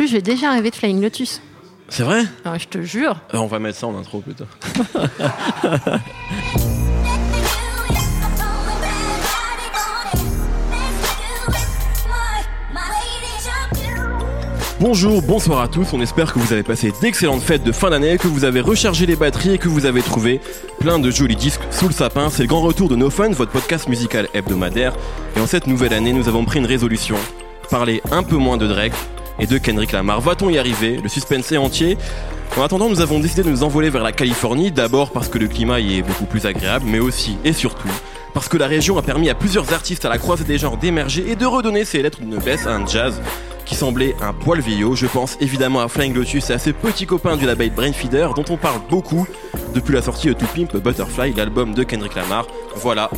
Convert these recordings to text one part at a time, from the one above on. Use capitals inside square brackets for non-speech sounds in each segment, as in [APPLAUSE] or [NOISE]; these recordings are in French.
plus, j'ai déjà rêvé de Flying Lotus. C'est vrai? Ah, je te jure. Euh, On va mettre ça en intro plutôt. [LAUGHS] Bonjour, bonsoir à tous, on espère que vous avez passé d'excellentes fêtes de fin d'année, que vous avez rechargé les batteries et que vous avez trouvé plein de jolis disques sous le sapin. C'est le grand retour de No Fun, votre podcast musical hebdomadaire. Et en cette nouvelle année, nous avons pris une résolution. Parler un peu moins de Drake et de Kendrick Lamar. Va-t-on y arriver? Le suspense est entier. En attendant, nous avons décidé de nous envoler vers la Californie, d'abord parce que le climat y est beaucoup plus agréable, mais aussi et surtout parce que la région a permis à plusieurs artistes à la croisée des genres d'émerger et de redonner ses lettres d'une baisse à un jazz qui semblait un poil vieillot. Je pense évidemment à Flying Lotus et à ses petits copains du label Brainfeeder dont on parle beaucoup depuis la sortie de To Pimp Butterfly, l'album de Kendrick Lamar. Voilà.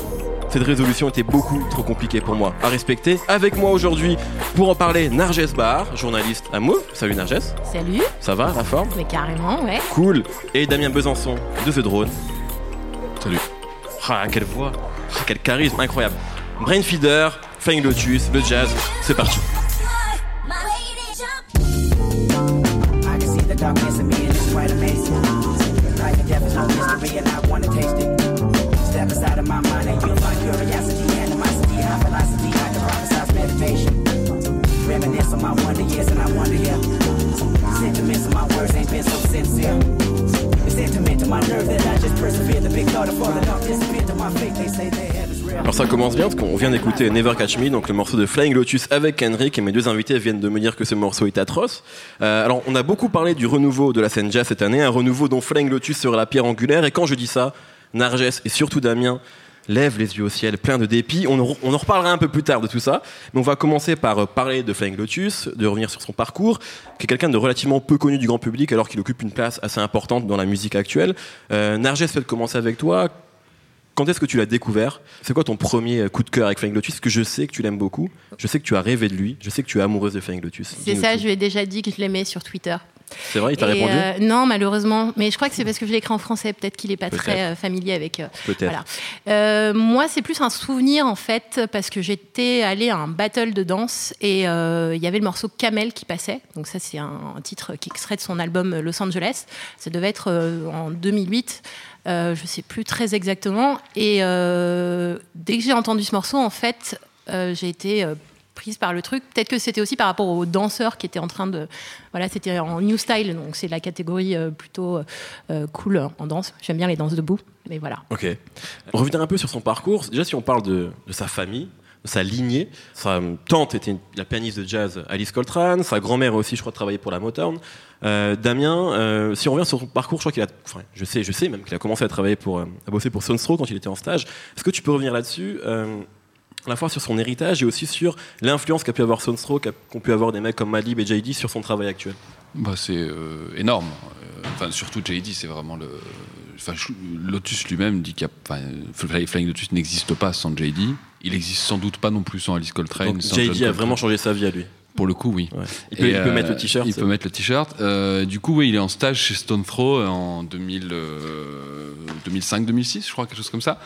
Cette résolution était beaucoup trop compliquée pour moi à respecter. Avec moi aujourd'hui, pour en parler, Narges Bar, journaliste à Move. Salut Narges. Salut. Ça va, la forme? Mais carrément, ouais. Cool. Et Damien Besançon de The Drone. Salut. Ah, quelle voix. Ah, quel charisme incroyable. Brainfeeder, Flying Lotus, le jazz, c'est parti. Alors ça commence bien parce qu'on vient d'écouter Never Catch Me, donc le morceau de Flying Lotus avec Henrik et mes deux invités viennent de me dire que ce morceau est atroce. Euh, alors on a beaucoup parlé du renouveau de la scène jazz cette année, un renouveau dont Flying Lotus sera la pierre angulaire et quand je dis ça, Narges et surtout Damien lèvent les yeux au ciel plein de dépit. On, en- on en reparlera un peu plus tard de tout ça, mais on va commencer par euh, parler de Flying Lotus, de revenir sur son parcours, qui est quelqu'un de relativement peu connu du grand public alors qu'il occupe une place assez importante dans la musique actuelle. Euh, Narges, peut commencer avec toi. Quand est-ce que tu l'as découvert? C'est quoi ton premier coup de cœur avec Flying Lotus? Parce que je sais que tu l'aimes beaucoup. Je sais que tu as rêvé de lui. Je sais que tu es amoureuse de Flying Lotus. C'est ça, tout. je lui ai déjà dit que je l'aimais sur Twitter. C'est vrai, il t'a répondu euh, Non, malheureusement. Mais je crois que c'est parce que je l'ai écrit en français. Peut-être qu'il n'est pas très euh, familier avec. euh, Peut-être. Voilà. Euh, moi, c'est plus un souvenir en fait, parce que j'étais allée à un battle de danse et il y avait le morceau Camel qui passait. Donc ça, c'est un, un titre qui extrait de son album Los Angeles. Ça devait être en 2008. Euh, je sais plus très exactement. Et dès que j'ai entendu ce morceau, en fait, j'ai été par le truc. Peut-être que c'était aussi par rapport aux danseurs qui étaient en train de. Voilà, c'était en new style, donc c'est la catégorie euh, plutôt euh, cool en danse. J'aime bien les danses debout, mais voilà. Ok. Revenir un peu sur son parcours. Déjà, si on parle de, sa famille, de sa lignée, sa tante était la pianiste de jazz Alice Coltrane, sa grand-mère aussi, je crois, travaillait pour la Motown. Euh, Damien, euh, si on revient sur son parcours, je crois qu'il a, enfin, je sais, je sais même qu'il a commencé à travailler pour, euh, à bosser pour Sunstro quand il était en stage. Est-ce que tu peux revenir là-dessus euh, à la fois sur son héritage et aussi sur l'influence qu'a pu avoir Sunstro, qu'a- qu'ont pu avoir des mecs comme Madlib et JD sur son travail actuel. Bah, c'est euh, énorme. Euh, Enfin, surtout JD, c'est vraiment le. Enfin, Lotus lui-même dit qu'il y a. Enfin, Fly- Flying Lotus n'existe pas sans JD. Il existe sans doute pas non plus sans Alice Coltrane. Donc sans John JD a Coltrane. vraiment changé sa vie à lui. Pour le coup, oui. Ouais. Il, peut, il peut euh, mettre le t-shirt. Il peut mettre le t-shirt. Euh, du coup, oui, il est en stage chez Stone Throw en 2000, euh, 2005-2006, je crois, quelque chose comme ça.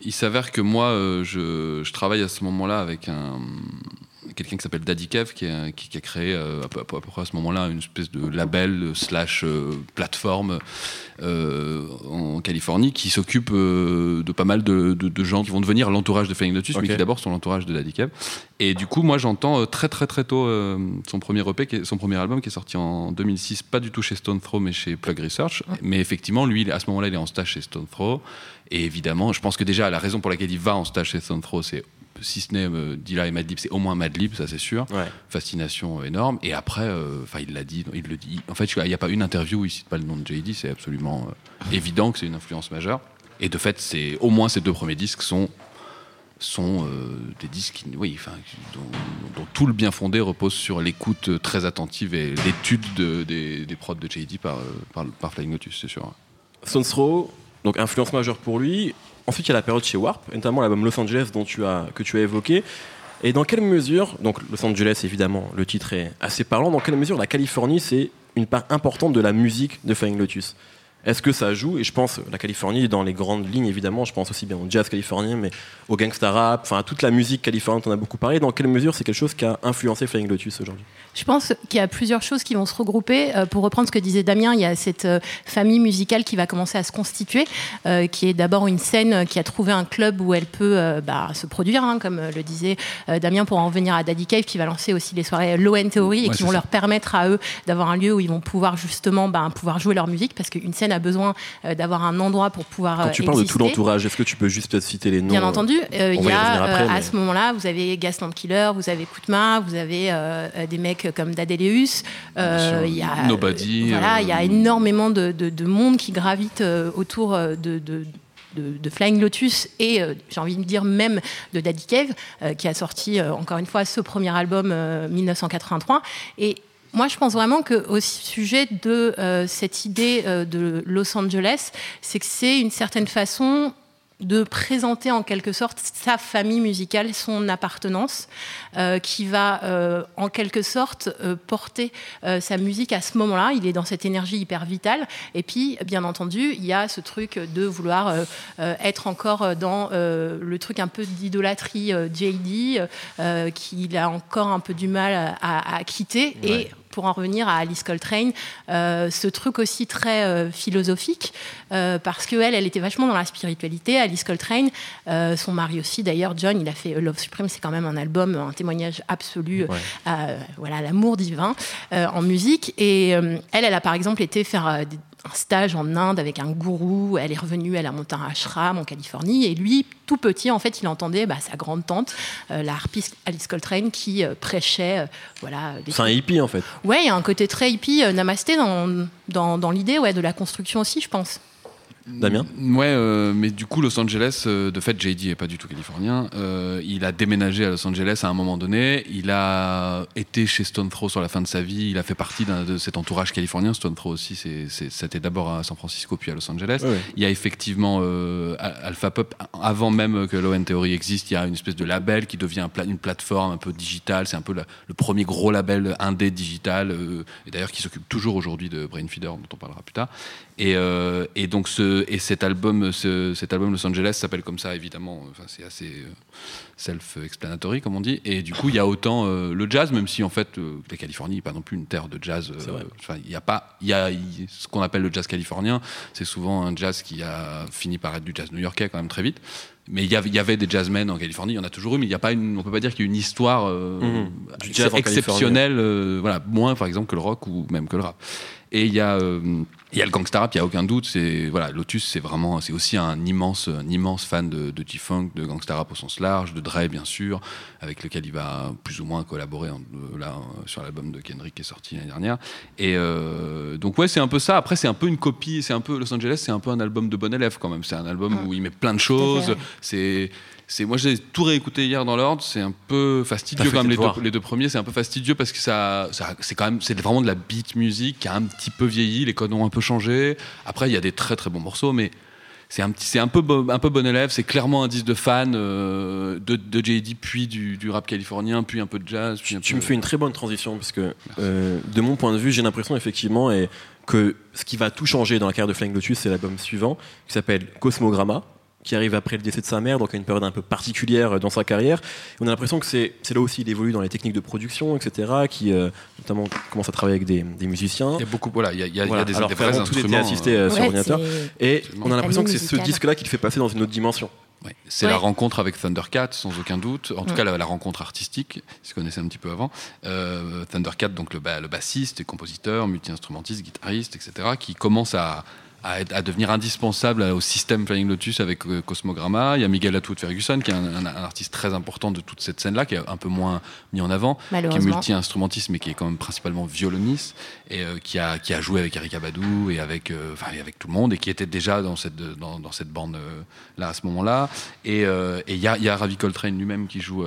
Il s'avère que moi, euh, je, je travaille à ce moment-là avec un quelqu'un qui s'appelle Daddy Kev qui a, qui- qui a créé euh, à, peu, à peu près à ce moment-là une espèce de label euh, slash euh, plateforme en Californie qui s'occupe de pas mal de, de- de gens qui vont devenir l'entourage de Flying Lotus Ok. mais qui d'abord sont l'entourage de Daddy Kev et du coup, moi, j'entends très très très tôt son premier EP, qui est- son premier album qui est sorti en 2006, pas du tout chez Stone Throw, mais chez Plug Research. Mais effectivement, lui, à ce moment-là, il est en stage chez Stone Throw. Et évidemment, je pense que déjà, la raison pour laquelle il va en stage chez Stone Throw, c'est si ce n'est euh, Dilla et Madlib, c'est au moins Madlib, ça c'est sûr. Ouais. Fascination énorme. Et après, euh, enfin, il l'a dit, il le dit. En fait, il n'y a pas une interview où il cite pas le nom de JD, c'est absolument euh, évident que c'est une influence majeure. Et de fait, c'est au moins ces deux premiers disques sont sont euh, des disques qui, oui, enfin, qui- dont, dont tout le bien fondé repose sur l'écoute très attentive et l'étude de- des, des prods de JD par, par, par Flying Lotus, c'est sûr. Stones Throw, donc influence majeure pour lui. Ensuite, il y a la période chez Warp, notamment l'album Los Angeles dont tu as, que tu as évoqué. Et dans quelle mesure, donc Los Angeles évidemment, le titre est assez parlant, dans quelle mesure la Californie c'est une part importante de la musique de Flying Lotus? Est-ce que ça joue? Et je pense la Californie dans les grandes lignes évidemment. Je pense aussi bien au jazz californien, mais au gangsta rap, enfin à toute la musique californienne. On a beaucoup parlé. Dans quelle mesure c'est quelque chose qui a influencé Flying Lotus aujourd'hui? Je pense qu'il y a plusieurs choses qui vont se regrouper. Euh, pour reprendre ce que disait Damien, il y a cette euh, famille musicale qui va commencer à se constituer, euh, qui est d'abord une scène euh, qui a trouvé un club où elle peut euh, bah, se produire, hein, comme euh, le disait euh, Damien, pour en venir à Daddy Cave, qui va lancer aussi les soirées Low End Theory et Ouais, qui vont ça. leur permettre à eux d'avoir un lieu où ils vont pouvoir justement bah, pouvoir jouer leur musique, parce qu'une scène a besoin euh, d'avoir un endroit pour pouvoir Quand euh, tu parles de tout l'entourage, est-ce que tu peux juste peut-être citer les noms Bien euh, entendu, il y a après, euh, à ce moment-là, vous avez Gaston Killer, vous avez Koutma, vous avez des mecs comme Dadeleus, euh, il y a Nobody, euh, voilà, il y a énormément de, de- de monde qui gravite euh, autour de, de- de- de Flying Lotus et euh, j'ai envie de dire même de Daddy Cave euh, qui a sorti euh, encore une fois ce premier album euh, 1983 et moi, je pense vraiment qu'au sujet de euh, cette idée euh, de Los Angeles, c'est que c'est une certaine façon de présenter en quelque sorte sa famille musicale, son appartenance, euh, qui va euh, en quelque sorte euh, porter sa musique à ce moment-là. Il est dans cette énergie hyper vitale. Et puis, bien entendu, il y a ce truc de vouloir être encore dans le truc un peu d'idolâtrie JD, qu'il a encore un peu du mal à, quitter. Et pour en revenir à Alice Coltrane, euh, ce truc aussi très euh, philosophique, euh, parce qu'elle, elle était vachement dans la spiritualité. Alice Coltrane, son mari aussi, d'ailleurs, John, il a fait Love Supreme, c'est quand même un album, un témoignage absolu Ouais. à voilà, l'amour divin en musique. Et elle, elle a par exemple été faire des- un stage en Inde avec un gourou. Elle est revenue, elle a monté un ashram en Californie. Et lui, tout petit, en fait, il entendait bah, sa grande tante, euh, la harpiste Alice Coltrane, qui euh, prêchait. euh, voilà, des C'est un hippie en fait. Ouais, il y a un côté très hippie, namasté dans, dans, dans l'idée ouais, de la construction aussi, je pense. Damien Ouais, euh, mais du coup, Los Angeles, euh, de fait, JD est pas du tout californien. Euh, il a déménagé à Los Angeles à un moment donné. Il a été chez Stone Throw sur la fin de sa vie. Il a fait partie de cet entourage californien. Stone Throw aussi, c'était d'abord à San Francisco puis à Los Angeles. Ouais, ouais. Il y a effectivement Al- Alpha Pop, avant même que Low End Theory existe, il y a une espèce de label qui devient un pla- une plateforme un peu digitale. C'est un peu la- le premier gros label indé digital, et d'ailleurs qui s'occupe toujours aujourd'hui de Brainfeeder, dont on parlera plus tard. Et, et donc ce, et cet album, ce- cet album Los Angeles s'appelle comme ça évidemment. Enfin, c'est assez euh, self-explanatory comme on dit. Et du coup, il y a autant euh, le jazz, même si en fait euh, la Californie n'est pas non plus une terre de jazz. euh, il y a pas, il y a ce qu'on appelle le jazz californien. C'est souvent un jazz qui a fini par être du jazz new-yorkais quand même très vite. Mais il y avait, des jazzmen en Californie, il y en a toujours eu, mais il y a pas une, on peut pas dire qu'il y a une histoire. Du jazz en exceptionnelle, voilà, moins par exemple que le rock ou même que le rap. Et il y a, il y a le gangsta rap, il y a aucun doute. C'est voilà, Lotus, c'est vraiment, c'est aussi un immense, un immense fan de, de G-funk, de gangsta rap au sens large, de Dre bien sûr, avec lequel il va plus ou moins collaborer en- là sur l'album de Kendrick qui est sorti l'année dernière. Et euh, donc ouais, c'est un peu ça. Après, c'est un peu une copie. C'est un peu Los Angeles, c'est un peu un album de bon élève quand même. C'est un album où il met plein de choses. C'est c'est moi j'ai tout réécouté hier dans l'ordre. C'est un peu fastidieux quand même les deux, les deux premiers. C'est un peu fastidieux parce que ça, ça c'est quand même c'est vraiment de la beat music qui a un petit peu vieilli. Les codes ont un peu changé. Après il y a des très très bons morceaux mais c'est un petit c'est un peu un peu bon élève. C'est clairement un disque de fan euh, de, de JD puis du, du rap californien puis un peu de jazz puis un Tu peu- me fais une très bonne transition parce que euh, de mon point de vue, j'ai l'impression effectivement et que ce qui va tout changer dans la carrière de Flying Lotus, c'est l'album suivant qui s'appelle Cosmogramma qui arrive après le décès de sa mère, donc à une période un peu particulière dans sa carrière. On a l'impression que c'est là aussi il évolue dans les techniques de production, etc., qui euh, notamment commence à travailler avec des, des musiciens. il y a beaucoup voilà il y a, il y a- il y a Voilà. des, Alors des vrais avant, tout était instruments assisté euh, euh, sur Ouais, ordinateur. Et on a l'impression que c'est ce disque-là qui te fait passer dans une autre dimension. Ouais. C'est Ouais. la rencontre avec Thundercat, sans aucun doute. En tout Ouais. cas, la, la rencontre artistique, si vous connaissez un petit peu avant. Euh, Thundercat, donc le, le bassiste et compositeur, multi-instrumentiste, guitariste, etc., qui commence à, à, être- à devenir indispensable au système Flying Lotus avec euh, Cosmogramma. Il y a Miguel Atwood Ferguson, qui est un, un- un artiste très important de toute cette scène-là, qui est un peu moins mis en avant, qui est multi-instrumentiste, mais qui est quand même principalement violoniste, et euh, qui, a, qui a joué avec Eric Abadou et avec, euh, et avec tout le monde, et qui était déjà dans cette, dans, dans cette bande euh, là à ce moment-là. Et il y, a, il y a Ravi Coltrane lui-même qui joue,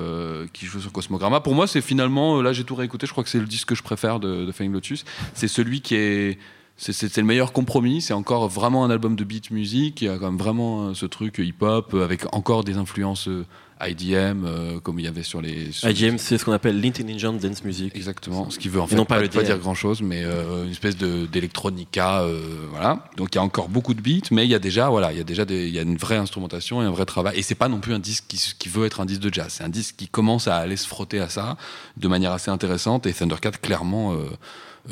qui joue sur Cosmogramma. Pour moi, c'est finalement, là j'ai tout réécouté, je crois que c'est le disque que je préfère de, de Flying Lotus. C'est celui qui est c'est- le meilleur compromis. C'est encore vraiment un album de beat music. Il y a quand même vraiment euh, ce truc hip-hop euh, avec encore des influences euh, IDM, euh, comme il y avait sur les. sur- IGM, c'est ce qu'on appelle l'Intelligent Dance Music. Exactement, ce qui veut en fait non pas, pas pas dire grand chose, mais euh, une espèce de d'électronica, euh, voilà. Donc il y a encore beaucoup de beats, mais il y a déjà, voilà, il y a déjà des, il y a une vraie instrumentation et un vrai travail. Et c'est pas non plus un disque qui, qui veut être un disque de jazz, c'est un disque qui commence à aller se frotter à ça de manière assez intéressante. Et Thundercat, clairement, euh,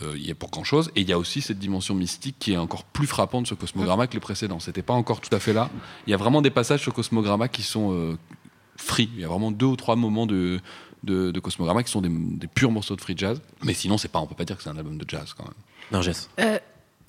euh, il y a pour grand chose. Et il y a aussi cette dimension mystique qui est encore plus frappante sur Cosmogramma que les précédents. C'était pas encore tout à fait là. Il y a vraiment des passages sur Cosmogramma qui sont euh, free. Il y a vraiment deux ou trois moments de, de, de Cosmogramma qui sont des, des purs morceaux de free jazz. Mais sinon, c'est pas, on peut pas dire que c'est un album de jazz quand même. Narges. Euh,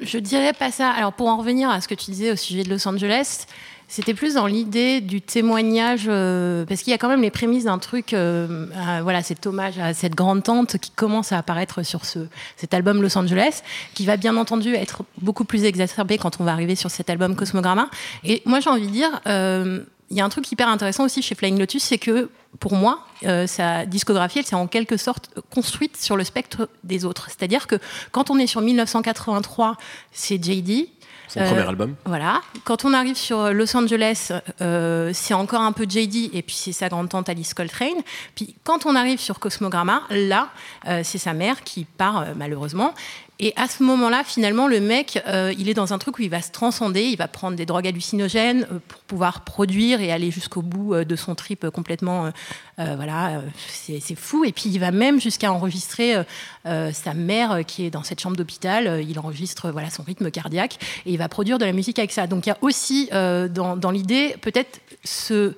je dirais pas ça. Alors pour en revenir à ce que tu disais au sujet de Los Angeles, c'était plus dans l'idée du témoignage, euh, parce qu'il y a quand même les prémices d'un truc, euh, voilà, cet hommage à cette grande tante qui commence à apparaître sur ce, cet album Los Angeles, qui va bien entendu être beaucoup plus exacerbé quand on va arriver sur cet album Cosmogramma. Et moi j'ai envie de dire, euh, il y a un truc hyper intéressant aussi chez Flying Lotus, c'est que pour moi, euh, sa discographie, elle s'est en quelque sorte construite sur le spectre des autres. C'est-à-dire que quand on est sur 1983, c'est JD. Son Euh, premier album. Voilà. Quand on arrive sur Los Angeles, euh, c'est encore un peu JD et puis c'est sa grande tante Alice Coltrane. Puis quand on arrive sur Cosmogramma, là, euh, c'est sa mère qui part euh, malheureusement. Et à ce moment-là, finalement, le mec, euh, il est dans un truc où il va se transcender, il va prendre des drogues hallucinogènes euh, pour pouvoir produire et aller jusqu'au bout euh, de son trip complètement. voilà, c'est fou. Et puis il va même jusqu'à enregistrer sa mère qui est dans cette chambre d'hôpital. Il enregistre voilà son rythme cardiaque et il va produire de la musique avec ça. Donc il y a aussi dans l'idée peut-être ce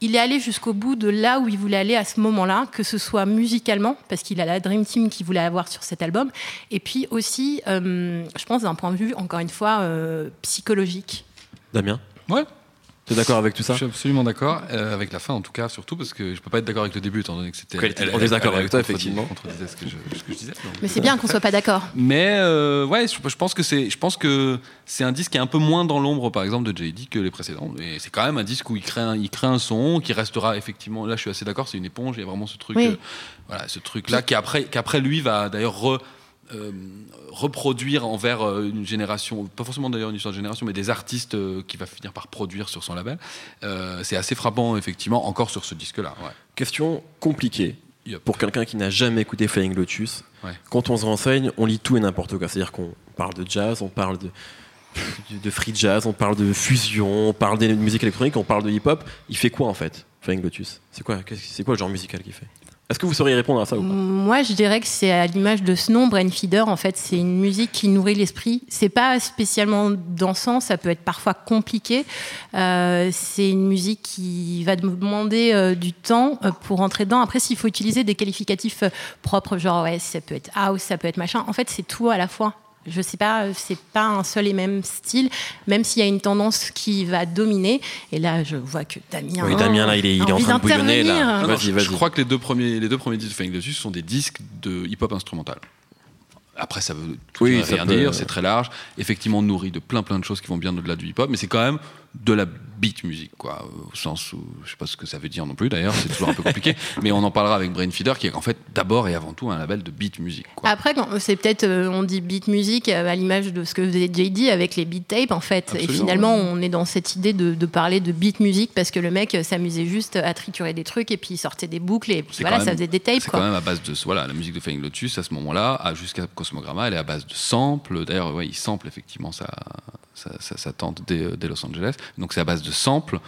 il est allé jusqu'au bout de là où il voulait aller à ce moment-là, que ce soit musicalement, parce qu'il a la Dream Team qu'il voulait avoir sur cet album, et puis aussi, euh, je pense, d'un point de vue, encore une fois, euh, psychologique. Damien, Ouais, t'es d'accord avec tout ça je suis absolument d'accord. Euh, avec la fin, en tout cas, surtout parce que je peux pas être d'accord avec le début, étant donné que c'était. On est d'accord avec toi, effectivement. Contredisait ce que je, ce que je disais. donc, Mais c'est bien qu'on soit pas d'accord. Mais euh, ouais, je, je pense que c'est, je pense que c'est un disque qui est un peu moins dans l'ombre, par exemple, de JD que les précédents. Et c'est quand même un disque où il crée un, il crée un son qui restera effectivement. Là, je suis assez d'accord. C'est une éponge. Il y a vraiment ce truc, Oui. euh, voilà, ce truc là qui après, qu'après lui va d'ailleurs re- euh, reproduire envers euh, une génération, pas forcément d'ailleurs une histoire de génération, mais des artistes euh, qui va finir par produire sur son label. Euh, c'est assez frappant, effectivement, encore sur ce disque-là. Ouais. Question compliquée pour quelqu'un qui n'a jamais écouté Flying Lotus. Ouais. Quand on se renseigne, on lit tout et n'importe quoi. C'est-à-dire qu'on parle de jazz, on parle de, [LAUGHS] de free jazz, on parle de fusion, on parle de musique électronique, on parle de hip-hop. Il fait quoi en fait, Flying Lotus? C'est quoi, c'est quoi le genre musical qu'il fait? Est-ce que vous sauriez répondre à ça ou pas Moi, je dirais que c'est à l'image de ce nom, Brain Feeder. En fait, c'est une musique qui nourrit l'esprit. C'est pas spécialement dansant, ça peut être parfois compliqué. Euh, c'est une musique qui va demander euh, du temps euh, pour entrer dedans. Après, s'il faut utiliser des qualificatifs propres, genre ouais, ça peut être house, ça peut être machin. En fait, c'est tout à la fois. Je sais pas, euh, c'est pas un seul et même style, même s'il y a une tendance qui va dominer. Et là, je vois que Damien. Oui, Damien, là, il est- il a est en train de bouillonner, là. d'intervenir. Non, non, Vas-y, je, vas-y. je crois que les deux premiers, les deux premiers disques de Lotus sont des disques de hip-hop instrumental. Après, ça veut tout Oui, et ça rien peut- dire, c'est très large. Effectivement, nourri de plein plein de choses qui vont bien au-delà du hip-hop, mais c'est quand même de la beat music, quoi, au sens où je sais pas ce que ça veut dire non plus. D'ailleurs, c'est toujours un peu compliqué, [LAUGHS] mais on en parlera avec Brain Feeder, qui est en fait d'abord et avant tout un label de beat music. Quoi. Après, c'est peut-être, euh, on dit beat music euh, à l'image de ce que faisait JD avec les beat tapes, en fait. Absolument. Et finalement, on est dans cette idée de, de parler de beat music parce que le mec euh, s'amusait juste à triturer des trucs et puis il sortait des boucles et puis voilà, ça faisait des tapes, C'est quand même à base de voilà la musique de Flying Lotus à ce moment-là, jusqu'à Cosmogramma, elle est à base de samples. D'ailleurs, ouais, il sample effectivement sa, tante des, des Los Angeles. Donc c'est à base de samples,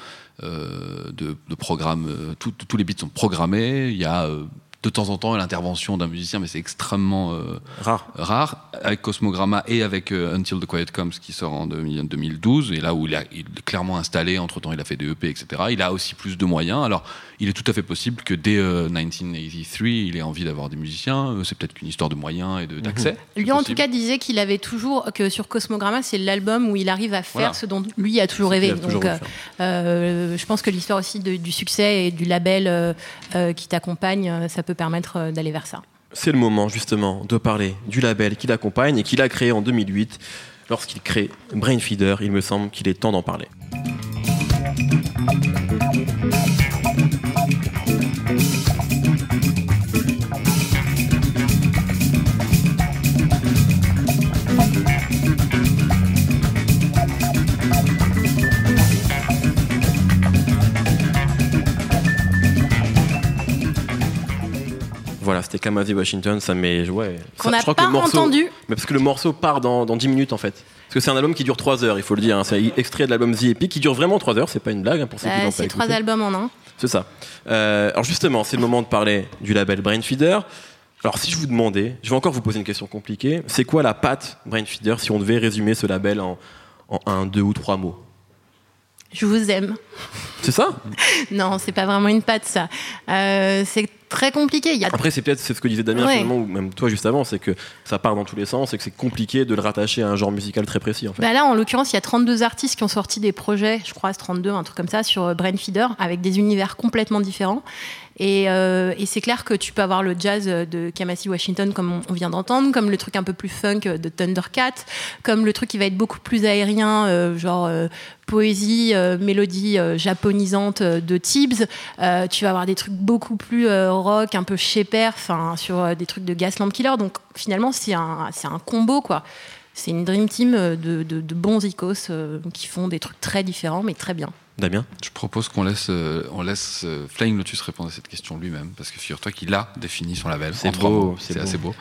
euh, de, de programmes. euh, tout- tous les beats sont programmés. Il y a euh, de temps en temps l'intervention d'un musicien, mais c'est extrêmement euh, Rare. rare avec Cosmogramma et avec Until the Quiet Comes qui sort en 2000 2012 et là où il, a, il est clairement installé entre temps il a fait des EP etc il a aussi plus de moyens alors il est tout à fait possible que dès euh, 1983 il ait envie d'avoir des musiciens Euh, c'est peut-être qu'une histoire de moyens et de- d'accès c'est Lui, en tout cas, disait qu'il avait toujours, que sur Cosmogramma, c'est l'album où il arrive à faire Voilà. ce dont lui a toujours rêvé. a toujours Donc, euh, euh, je pense que l'histoire aussi de- du succès et du label euh, euh, qui t'accompagne, euh, ça peut permettre euh, d'aller vers ça. C'est le moment justement de parler du label qui l'accompagne et qu'il a créé en 2008. Lorsqu'il crée Brain Feeder, il me semble qu'il est temps d'en parler. C'était Kamasi Washington, ça m'est. Ouais. Qu'on n'a pas morceau- entendu. Mais parce que le morceau part dans, dans 10 minutes en fait. Parce que c'est un album qui dure 3 heures, il faut le dire. hein. C'est extrait de l'album The Epic qui dure vraiment 3 heures, c'est pas une blague hein, pour ceux qui pas c'est trois écouté. albums en un. C'est ça. Euh, alors justement, c'est le moment de parler du label Brainfeeder. Alors si je vous demandais, je vais encore vous poser une question compliquée. C'est quoi la patte Brainfeeder si on devait résumer ce label en, en un, deux ou trois mots? Je vous aime. C'est ça? Non, c'est pas vraiment une patte, ça. Euh, c'est très compliqué. Il y a Après, c'est peut-être c'est ce que disait Damien Ouais. finalement, ou même toi juste avant, c'est que ça part dans tous les sens et que c'est compliqué de le rattacher à un genre musical très précis en fait. Bah là, en l'occurrence, il y a 32 artistes qui ont sorti des projets, je crois, c'est 32, un truc comme ça, sur euh, Brainfeeder, avec des univers complètement différents. Et, euh, et c'est clair que tu peux avoir le jazz de Kamasi Washington, comme on- vient d'entendre, comme le truc un peu plus funk de Thundercat, comme le truc qui va être beaucoup plus aérien, euh, genre euh, poésie, euh, mélodie euh, japonisante euh, de Tibbs. Euh, tu vas avoir des trucs beaucoup plus euh, rock, un peu shaper, enfin, sur euh, des trucs de Gaslamp Killer. Donc finalement, c'est un, un combo, quoi. C'est une dream team euh, de, de- de bons icos euh, qui font des trucs très différents, mais très bien. Damien? Je propose qu'on laisse, euh, on laisse euh, Flying Lotus répondre à cette question lui-même, parce que figure-toi qu'il a défini son label. C'est beau, c'est assez beau.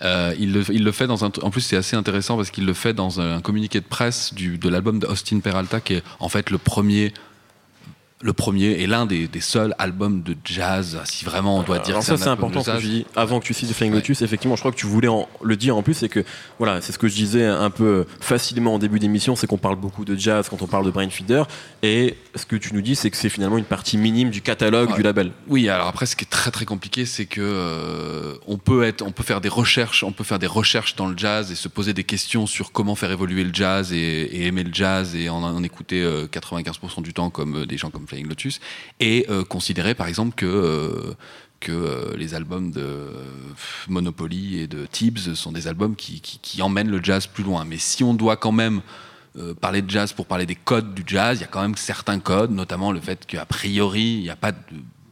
Euh, il, le, il le fait dans un. En plus, c'est assez intéressant parce qu'il le fait dans un communiqué de presse du, de l'album de Austin Peralta, qui est en fait le premier. Le premier et l'un des, des seuls albums de jazz, si vraiment on doit dire Alors ça c'est important ce que je dis avant que tu cites Flying Ouais. Lotus effectivement je crois que tu voulais en- le dire en plus c'est que voilà c'est ce que je disais un peu facilement en début d'émission c'est qu'on parle beaucoup de jazz quand on parle de Brainfeeder et ce que tu nous dis c'est que c'est finalement une partie minime du catalogue Ouais. du label Oui, alors après, ce qui est très très compliqué, c'est que euh, on peut être, on peut faire des recherches, on peut faire des recherches dans le jazz et se poser des questions sur comment faire évoluer le jazz et, et aimer le jazz et en, en écouter euh, 95% du temps comme euh, des gens comme Flying Lotus et euh, considérer par exemple que euh, que euh, les albums de euh, Monopoly et de Tibbs sont des albums qui, qui, qui emmènent le jazz plus loin. Mais si on doit quand même euh, parler de jazz pour parler des codes du jazz, il y a quand même certains codes, notamment le fait qu'a priori, il n'y a pas de.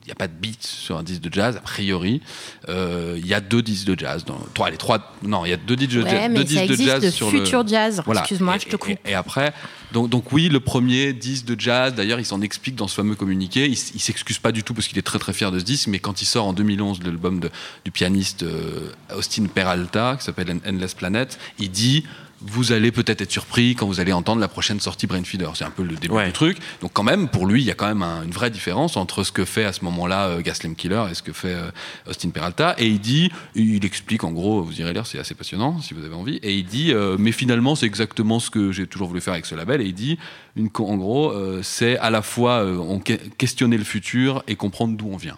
Il n'y a pas de beat sur un disque de jazz, a priori. Euh, Il y a deux disques de jazz. Dans, trois, les trois. Non, il y a deux disques de, jazz, mais deux ça disques de jazz de sur le. future jazz. Voilà. Excuse-moi, je te coupe. Et, et après, donc, oui, le premier disque de jazz, d'ailleurs, il s'en explique dans ce fameux communiqué. Il, s'excuse pas du tout parce qu'il est très très fier de ce disque, mais quand il sort en 2011 l'album du pianiste euh, Austin Peralta, qui s'appelle En- Endless Planet, il dit vous allez peut-être être surpris quand vous allez entendre la prochaine sortie Brainfeeder. C'est un peu le début Ouais. du truc. Donc quand même, pour lui, il y a quand même un- une vraie différence entre ce que fait à ce moment-là euh, Gaslam Killer et ce que fait euh, Austin Peralta. Et il dit, il explique en gros, vous irez lire, c'est assez passionnant si vous avez envie. Et il dit, euh, mais finalement, c'est exactement ce que j'ai toujours voulu faire avec ce label. Et il dit, une, en gros, euh, c'est à la fois on que- questionner le futur et comprendre d'où on vient.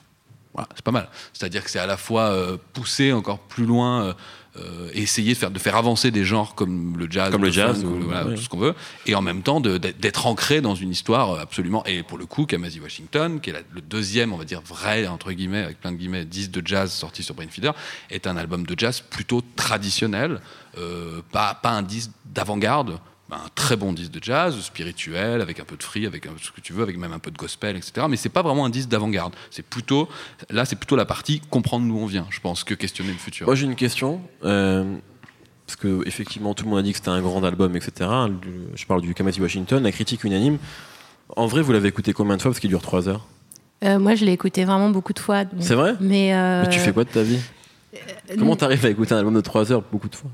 Voilà, c'est pas mal. C'est-à-dire que c'est à la fois pousser encore plus loin. Euh, euh, essayer de faire, de faire avancer des genres comme le jazz, Comme le jazz, ou- voilà, ouais. tout ce qu'on veut, et en même temps d'être ancré dans une histoire absolument. Et pour le coup, Kamasi Washington, qui est la- le deuxième, on va dire vrai entre guillemets, avec plein de guillemets, disque de jazz sorti sur Brainfeeder, est un album de jazz plutôt traditionnel, euh, pas pas un disque d'avant-garde. Un très bon disque de jazz, spirituel, avec un peu de free, avec un- ce que tu veux, avec même un peu de gospel, etc. Mais c'est pas vraiment un disque d'avant-garde. C'est plutôt, là, c'est plutôt la partie comprendre d'où on vient, je pense, que questionner le futur. moi j'ai une question euh, parce que effectivement tout le monde a dit que c'était un grand album etc je parle du Kamasi Washington la critique unanime en vrai vous l'avez écouté combien de fois parce qu'il dure 3 heures? Euh, moi, je l'ai écouté vraiment beaucoup de fois. c'est vrai? Mais, euh, mais tu fais quoi de ta vie? comment t'arrives à écouter un album de 3 heures beaucoup de fois?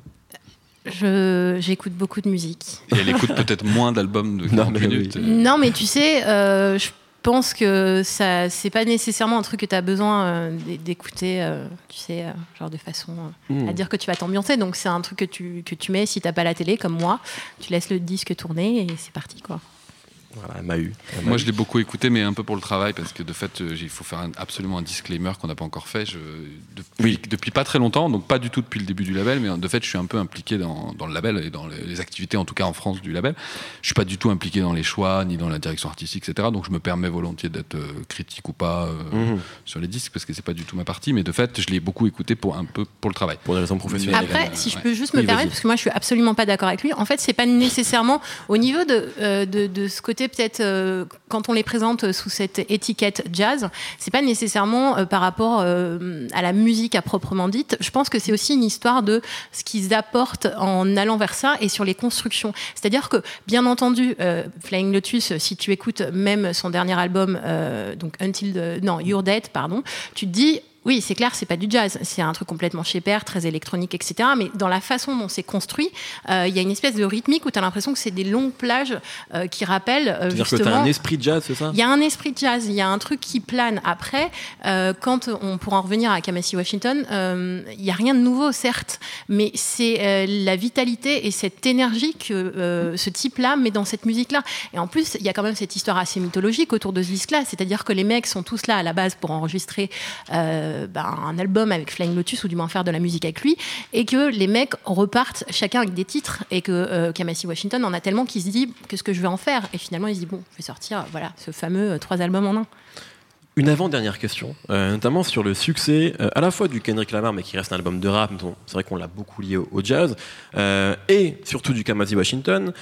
J'écoute beaucoup de musique. Et elle écoute peut-être moins d'albums de [LAUGHS] 40 mais oui. minutes. Non, mais tu sais, euh, je pense que ça, c'est pas nécessairement un truc que tu as besoin euh, d'é- d'écouter, euh, tu sais, euh, genre de façon euh, Hmm. à dire que tu vas t'ambiancer. Donc c'est un truc que tu, que tu mets si t'as pas la télé, comme moi. Tu laisses le disque tourner et c'est parti, quoi. Voilà elle m'a eu Elle m'a Moi, eu. je l'ai beaucoup écouté, mais un peu pour le travail, parce que de fait, euh, il faut faire un- absolument un disclaimer qu'on n'a pas encore fait. Je, depuis, Oui. depuis pas très longtemps, donc pas du tout depuis le début du label, mais de fait, je suis un peu impliqué dans, dans le label et dans les, les activités, en tout cas en France, du label. Je suis pas du tout impliqué dans les choix, ni dans la direction artistique, etc. Donc, je me permets volontiers d'être euh, critique ou pas euh, Mhm. sur les disques, parce que c'est pas du tout ma partie. Mais de fait, je l'ai beaucoup écouté pour un peu pour le travail. pour des raisons professionnelles Après, euh, si je peux juste Oui, me permettre, parce que moi je suis absolument pas d'accord avec lui, en fait, c'est pas nécessairement au niveau de, euh, de, de ce côté, peut-être, euh, quand on les présente sous cette étiquette jazz, c'est pas nécessairement euh, par rapport euh, à la musique à proprement dite. Je pense que c'est aussi une histoire de ce qu'ils apportent en allant vers ça et sur les constructions. C'est-à-dire que, bien entendu, Flying Lotus, si tu écoutes même son dernier album, donc Until non, You're Dead, pardon, tu te dis, Oui, c'est clair, c'est pas du jazz, c'est un truc complètement chez père, très électronique, etc. Mais dans la façon dont c'est construit, euh, il y a une espèce de rythmique où tu as l'impression que c'est des longues plages euh, qui rappellent euh, C'est-à-dire que justement. t'as un esprit de jazz, c'est ça? Il y a un esprit de jazz, il y a un truc qui plane. Après, quand on pourra en revenir à Kamasi Washington, il n'y a rien de nouveau, certes, mais c'est la vitalité et cette énergie que ce type-là met dans cette musique-là. Et en plus, il y a quand même cette histoire assez mythologique autour de ce disque-là, c'est-à-dire que les mecs sont tous là à la base pour enregistrer euh, ben, un album avec Flying Lotus ou du moins faire de la musique avec lui, et que les mecs repartent chacun avec des titres, et que euh, Kamasi Washington en a tellement qu'il se dit qu'est-ce que je vais en faire? Et finalement, il se dit bon, je vais sortir voilà ce fameux euh, trois albums en un. Une avant-dernière question, notamment sur le succès à la fois du Kendrick Lamar, mais qui reste un album de rap, c'est vrai qu'on l'a beaucoup lié au, jazz, et surtout du Kamasi Washington.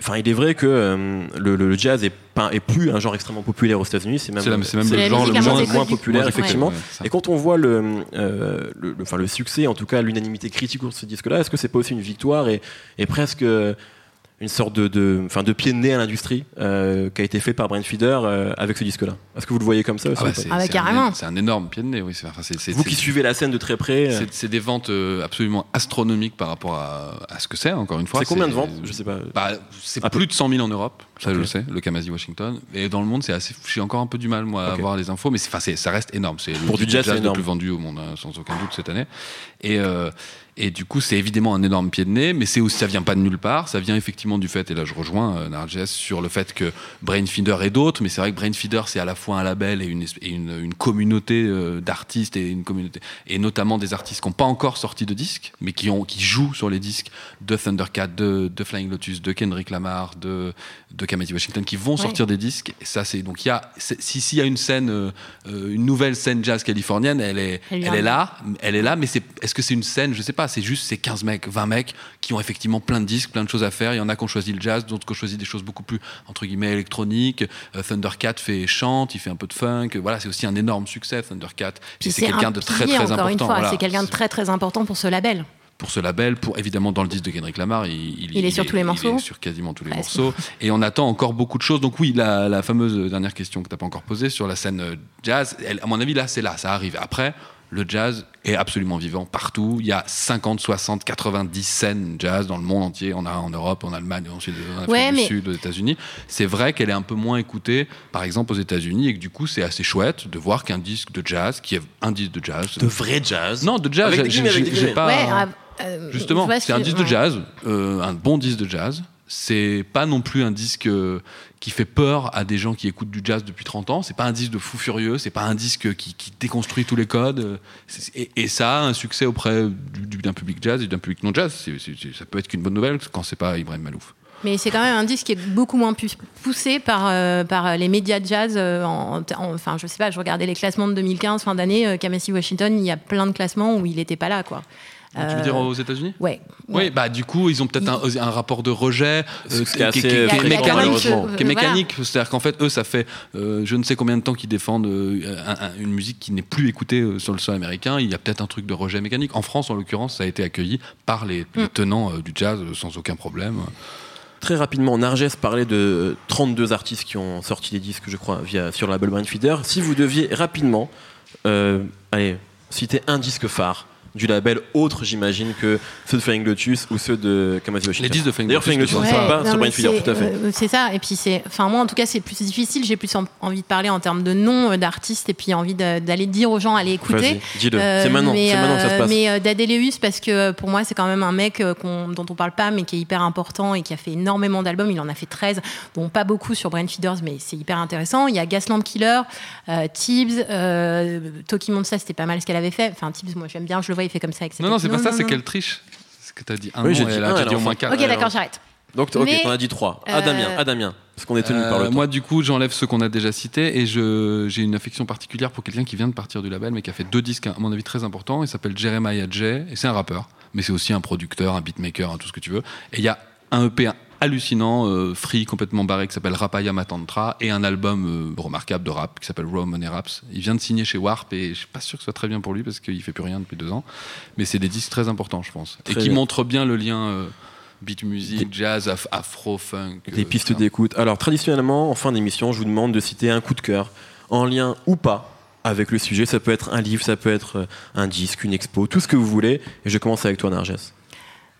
Enfin, il est vrai que euh, le, le jazz est, pas, est plus un genre extrêmement populaire aux États-Unis, c'est même, C'est la- c'est même C'est le genre le moins, moins populaire, Ouais. effectivement. Ouais. Et quand on voit le, euh, le, le- enfin, le succès, en tout cas l'unanimité critique sur ce disque-là, est-ce que c'est pas aussi une victoire et, et presque euh, une sorte de, de, enfin, de pied de nez à l'industrie euh, qui a été fait par Brent Feeder euh, avec ce disque-là Est-ce que vous le voyez comme ça Ah bah, c'est- Ah bah, c'est carrément. un- C'est un énorme pied de nez, oui. Vous qui suivez la scène de très près, euh, C'est des ventes euh, absolument astronomiques par rapport à, à ce que c'est, encore une fois. c'est combien de ventes? Je sais pas. Bah, c'est peu. plus de 100 000 en Europe, ça je le sais, le Kamasi Washington. Et dans le monde, c'est assez. J'ai encore un peu du mal moi à avoir les infos, mais c'est- enfin, c'est- ça reste énorme. C'est le Pour du disque jazz, c'est le plus vendu au monde, hein, sans aucun doute cette année. Et euh, et du coup, c'est évidemment un énorme pied de nez, mais c'est aussi ça vient pas de nulle part. Ça vient effectivement du fait, et là je rejoins euh, Narges sur le fait que Brainfeeder et d'autres, mais c'est vrai que Brainfeeder c'est à la fois un label et une et une, une communauté euh, d'artistes et une communauté et notamment des artistes qui n'ont pas encore sorti de disques, mais qui ont qui jouent sur les disques de Thundercat, de, de Flying Lotus, de Kendrick Lamar, de de Kamasi Washington, qui vont sortir des disques. Et ça c'est donc il y a si s'il y a une scène, euh, euh, une nouvelle scène jazz californienne, elle est Elle est là, elle est là, mais c'est est-ce que c'est une scène, je sais pas, c'est juste ces 15 mecs, 20 mecs qui ont effectivement plein de disques, plein de choses à faire. Il y en a qui ont choisi le jazz, d'autres qui ont choisi des choses beaucoup plus entre guillemets électroniques. Euh, Thundercat fait chante, il fait un peu de funk. Voilà, c'est aussi un énorme succès Thundercat. Puis c'est quelqu'un un de très très encore important. une fois, voilà. c'est quelqu'un de très très important pour ce label. pour ce label, pour évidemment dans le disque de Kendrick Lamar, il, Il est sur tous les morceaux Il est sur quasiment tous les morceaux. Et on attend encore beaucoup de choses. Donc oui, la, la fameuse dernière question que tu n'as pas encore posée sur la scène euh, jazz, elle- à mon avis là, c'est là, ça arrive. Après, le jazz est absolument vivant partout. Il y a 50, 60, 90 scènes jazz dans le monde entier. On a en Europe, en Allemagne, ensuite en Afrique Ouais, du mais- Sud, aux États-Unis. C'est vrai qu'elle est un peu moins écoutée, par exemple aux États-Unis, et que du coup, c'est assez chouette de voir qu'un disque de jazz, qui est un disque de jazz, De vrai jazz non, de jazz, Avec des j'ai- pas. ouais, ah, euh, Justement, ce c'est un que- disque de jazz, euh, un bon disque de jazz. C'est pas non plus un disque euh, qui fait peur à des gens qui écoutent du jazz depuis 30 ans. C'est pas un disque de fou furieux. C'est pas un disque qui, déconstruit tous les codes. Et, ça a un succès auprès du- du- d'un public jazz et d'un public non jazz. Ça peut être qu'une bonne nouvelle quand c'est pas Ibrahim Malouf. Mais c'est quand même un disque qui est beaucoup moins poussé par, euh, par les médias jazz. euh, en, en- enfin, je sais pas, je regardais les classements de 2015, fin d'année, euh, Kamasi Washington, il y a plein de classements où il n'était pas là, quoi. Tu veux dire aux États-Unis? Ouais. Oui, bah du coup, ils ont peut-être un, un rapport de rejet euh, qui est qui, qui mécanique, malheureusement. qui est mécanique. C'est-à-dire qu'en fait, eux, ça fait euh, je ne sais combien de temps qu'ils défendent euh, un- un- une musique qui n'est plus écoutée euh, sur le sol américain. Il y a peut-être un truc de rejet mécanique. En France, en l'occurrence, ça a été accueilli par les, les Mm. tenants euh, du jazz euh, sans aucun problème. Très rapidement, Narges parlait de 32 artistes qui ont sorti des disques, je crois, via, sur le label Brain Feeder. Si vous deviez rapidement, euh, allez, citer un disque phare du label autre, j'imagine, que ceux de Flying Lotus ou ceux de Kamasi Washington. Les disques de Flying D'ailleurs, Flying Lotus, ne sont pas non, sur Brain Feeder, c'est- tout à fait. euh, c'est ça. Et puis c'est, enfin moi en tout cas c'est plus difficile. J'ai plus en- envie de parler en termes de noms euh, d'artistes et puis envie d'aller dire aux gens allez écouter. Vas-y, dis-le. Euh, c'est maintenant, c'est maintenant que ça se passe. Mais euh, d'Adeleus, parce que pour moi, c'est quand même un mec euh, dont on parle pas, mais qui est hyper important et qui a fait énormément d'albums. Il en a fait 13, dont pas beaucoup sur Brain Feeders, mais c'est hyper intéressant. Il y a Gasland Killer, euh, Tibbs, euh, Toki Monsta, c'était pas mal ce qu'elle avait fait. Enfin, Tibbs, moi j'aime bien, je le vois, il fait comme ça avec ses Non, non, c'est pas ça, c'est qu'elle triche. C'est ce que tu as dit un Oui, j'ai dit elle a dit au moins quatre. Ok, Alors, d'accord, j'arrête. Donc, ok, t'en as dit trois. euh, À Damien, à Damien. Parce qu'on est tenu par le Euh, temps. moi, du coup, j'enlève ceux qu'on a déjà cités et je, j'ai une affection particulière pour quelqu'un qui vient de partir du label, mais qui a fait deux disques, à mon avis, très importants. Il s'appelle Jeremiah J. Et c'est un rappeur, mais c'est aussi un producteur, un beatmaker, tout ce que tu veux. Et il y a un EP hallucinant, euh, free, complètement barré, qui s'appelle Rapaya Matantra, et un album euh, remarquable de rap qui s'appelle Raw Money Raps. Il vient de signer chez Warp et je suis pas sûr que ce soit très bien pour lui parce qu'il fait plus rien depuis deux ans. Mais c'est des disques très importants, je pense. Très et qui bien. montrent bien le lien euh, beat music, jazz, af- afro, funk. Des pistes d'écoute. Alors, traditionnellement, en fin d'émission, je vous demande de citer un coup de cœur, en lien ou pas avec le sujet. Ça peut être un livre, ça peut être un disque, une expo, tout ce que vous voulez. Et je commence avec toi, Narges.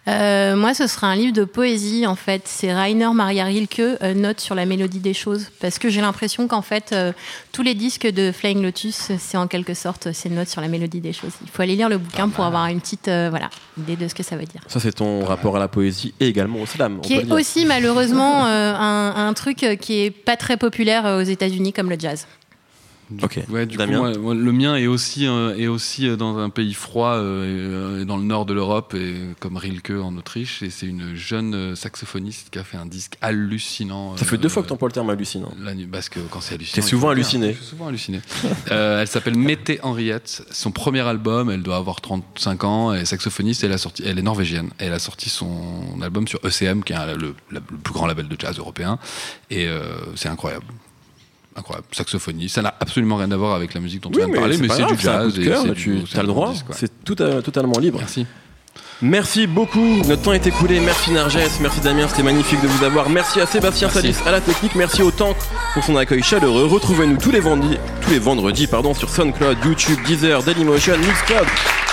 Euh, moi, ce sera un livre de poésie, en fait. C'est Rainer Maria Rilke, euh, Note sur la mélodie des choses. Parce que j'ai l'impression qu'en fait, euh, tous les disques de Flying Lotus, c'est en quelque sorte ces notes sur la mélodie des choses. Il faut aller lire le bouquin pour avoir une petite voilà, idée de ce que ça veut dire. Ça, c'est ton rapport à la poésie et également au slam. Qui est aussi, malheureusement, un, un, truc qui est pas très populaire aux États-Unis, comme le jazz. Ok. Ouais, du coup, moi, le mien est aussi, euh, est aussi euh, dans un pays froid, euh, dans le nord de l'Europe, et, comme Rilke en Autriche. Et c'est une jeune saxophoniste qui a fait un disque hallucinant. Ça fait deux fois que tu emploies le terme hallucinant. La, parce que quand c'est hallucinant. T'es souvent halluciné. Je suis souvent halluciné. [LAUGHS] elle s'appelle Mété Henriette. Son premier album, elle doit avoir 35 ans. Elle est saxophoniste. Elle, a sorti, elle est norvégienne. Elle a sorti son album sur ECM, qui est le, le, plus grand label de jazz européen. Et c'est incroyable incroyable. Saxophonie, ça n'a absolument rien à voir avec la musique dont tu viens de parler, mais c'est du jazz. tu as le droit, c'est tout totalement libre. Merci. Merci beaucoup, notre temps est écoulé. Merci Narges, merci Damien, c'était magnifique de vous avoir. Merci à Sébastien Salis à la technique, merci au Tank pour son accueil chaleureux. Retrouvez-nous tous les vendredis, tous les vendredis pardon, sur SoundCloud, YouTube, Deezer, Dailymotion, Mixcloud,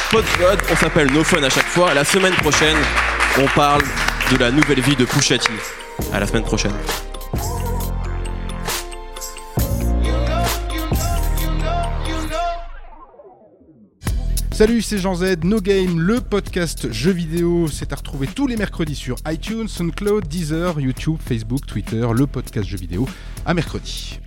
Podcloud. On s'appelle No Fun à chaque fois. La semaine prochaine, on parle de la nouvelle vie de Pusha À la semaine prochaine. Salut, c'est Jean Z, No Game, le podcast jeux vidéo. C'est à retrouver tous les mercredis sur iTunes, SoundCloud, Deezer, YouTube, Facebook, Twitter, le podcast jeux vidéo. À mercredi.